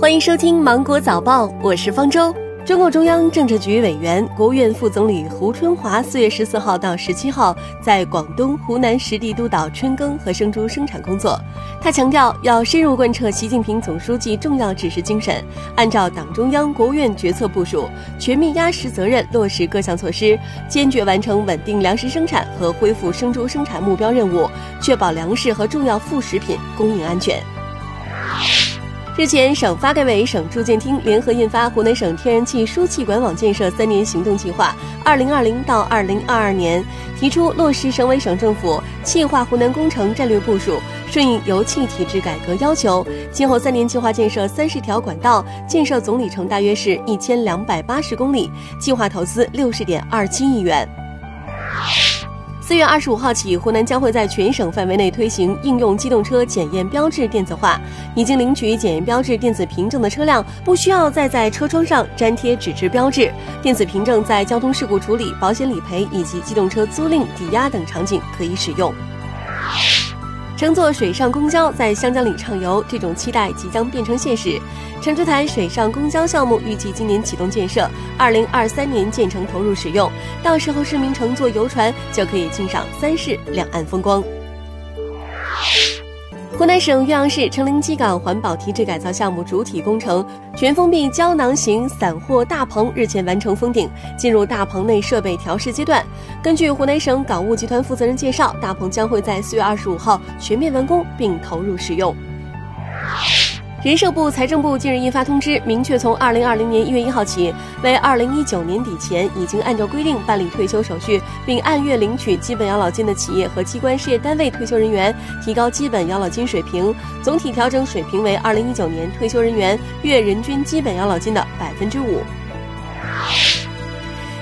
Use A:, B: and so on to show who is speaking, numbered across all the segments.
A: 欢迎收听《芒果早报》，我是方舟。中共中央政治局委员、国务院副总理胡春华四月十四号到十七号在广东、湖南实地督导春耕和生猪生产工作。他强调，要深入贯彻习近平总书记重要指示精神，按照党中央、国务院决策部署，全面压实责任落实各项措施，坚决完成稳定粮食生产和恢复生猪生产目标任务，确保粮食和重要副食品供应安全。日前，省发改委、省住建厅联合印发《湖南省天然气输气管网建设三年行动计划（二零二零到二零二二年）》，提出落实省委省政府气化湖南工程战略部署，顺应油气体制改革要求，今后三年计划建设三十条管道，建设总里程大约是一千两百八十公里，计划投资六十点二七亿元。四月二十五号起，湖南将会在全省范围内推行应用机动车检验标志电子化。已经领取检验标志电子凭证的车辆，不需要再在车窗上粘贴纸质标志。电子凭证在交通事故处理、保险理赔以及机动车租赁、抵押等场景可以使用。乘坐水上公交在湘江里畅游，这种期待即将变成现实。陈竹潭水上公交项目预计今年启动建设，二零二三年建成投入使用。到时候，市民乘坐游船就可以欣赏三市两岸风光。湖南省岳阳市城陵矶港环保提质改造项目主体工程全封闭胶囊型散货大棚日前完成封顶，进入大棚内设备调试阶段。根据湖南省港务集团负责人介绍，大棚将会在四月二十五号全面完工并投入使用。人社部、财政部近日印发通知，明确从二零二零年一月一号起，为二零一九年底前已经按照规定办理退休手续并按月领取基本养老金的企业和机关事业单位退休人员，提高基本养老金水平，总体调整水平为二零一九年退休人员月人均基本养老金的百分之五。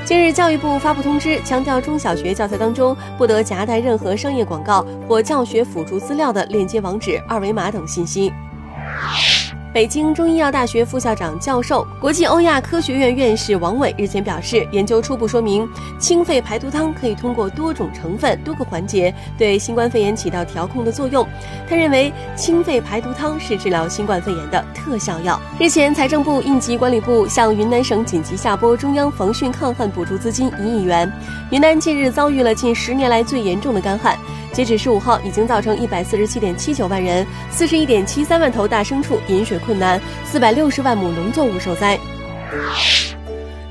A: 近日，教育部发布通知，强调中小学教材当中不得夹带任何商业广告或教学辅助资料的链接网址、二维码等信息。Yeah. 北京中医药大学副校长、教授、国际欧亚科学院院士王伟日前表示，研究初步说明，清肺排毒汤可以通过多种成分、多个环节对新冠肺炎起到调控的作用。他认为，清肺排毒汤是治疗新冠肺炎的特效药。日前，财政部应急管理部向云南省紧急下拨中央防汛抗旱补助资金一亿元。云南近日遭遇了近十年来最严重的干旱。截止十五号，已经造成一百四十七点七九万人、四十一点七三万头大牲畜饮水困难，四百六十万亩农作物受灾。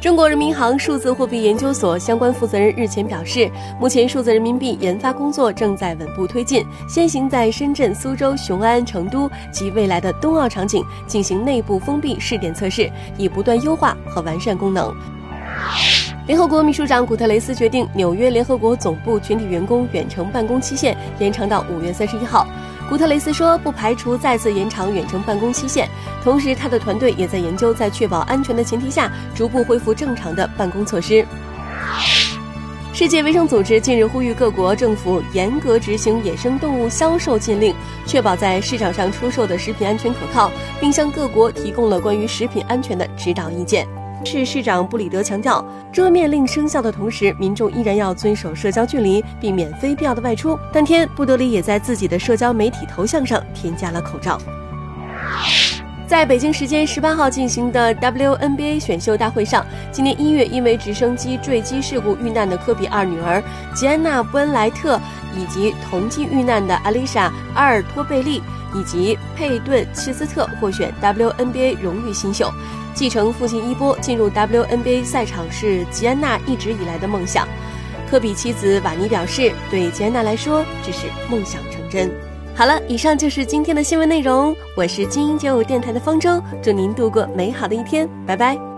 A: 中国人民银行数字货币研究所相关负责人日前表示，目前数字人民币研发工作正在稳步推进，先行在深圳、苏州、雄安、成都及未来的冬奥场景进行内部封闭试点测试，以不断优化和完善功能。联合国秘书长古特雷斯决定，纽约联合国总部全体员工远程办公期限延长到五月三十一号。古特雷斯说，不排除再次延长远程办公期限，同时他的团队也在研究在确保安全的前提下，逐步恢复正常的办公措施。世界卫生组织近日呼吁各国政府严格执行野生动物销售禁令，确保在市场上出售的食品安全可靠，并向各国提供了关于食品安全的指导意见。市市长布里德强调，遮面令生效的同时，民众依然要遵守社交距离，避免非必要的外出。当天，布德里也在自己的社交媒体头像上添加了口罩。在北京时间十八号进行的 WNBA 选秀大会上，今年一月因为直升机坠机事故遇难的科比二女儿吉安娜·布恩莱特，以及同机遇难的阿丽莎·阿尔托贝利以及佩顿·切斯特获选 WNBA 荣誉新秀。继承父亲衣钵进入 WNBA 赛场是吉安娜一直以来的梦想。科比妻子瓦尼表示，对吉安娜来说，这是梦想成真。好了，以上就是今天的新闻内容。我是精英九五电台的方舟，祝您度过美好的一天，拜拜。